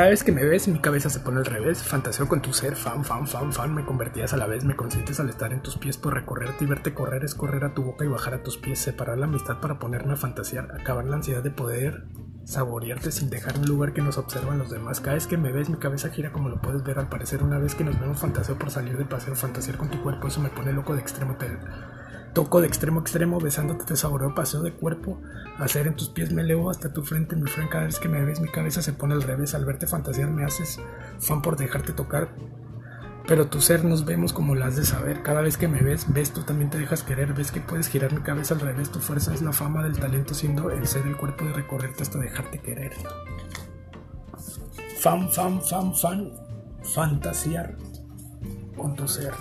Cada vez que me ves, mi cabeza se pone al revés. Fantaseo con tu ser, fan, fan, fan, fan. Me convertías a la vez, me consientes al estar en tus pies por recorrerte y verte correr es correr a tu boca y bajar a tus pies. Separar la amistad para ponerme a fantasear. Acabar la ansiedad de poder saborearte sin dejar un lugar que nos observan los demás. Cada vez que me ves, mi cabeza gira como lo puedes ver. Al parecer, una vez que nos vemos, fantaseo por salir de paseo, fantasear con tu cuerpo. Eso me pone loco de extremo. Te toco de extremo a extremo, besándote, te saboreo, paseo de cuerpo. Hacer en tus pies me elevo hasta tu frente, mi friend. Cada vez que me ves, mi cabeza se pone al revés. Al verte fantasear, me haces fan por dejarte tocar. Pero tu ser nos vemos como las de saber. Cada vez que me ves, ves, tú también te dejas querer. Ves que puedes girar mi cabeza al revés. Tu fuerza es la fama del talento, siendo el ser el cuerpo de recorrerte hasta dejarte querer. Fan, fan, fan, fan. Fantasear con tu ser.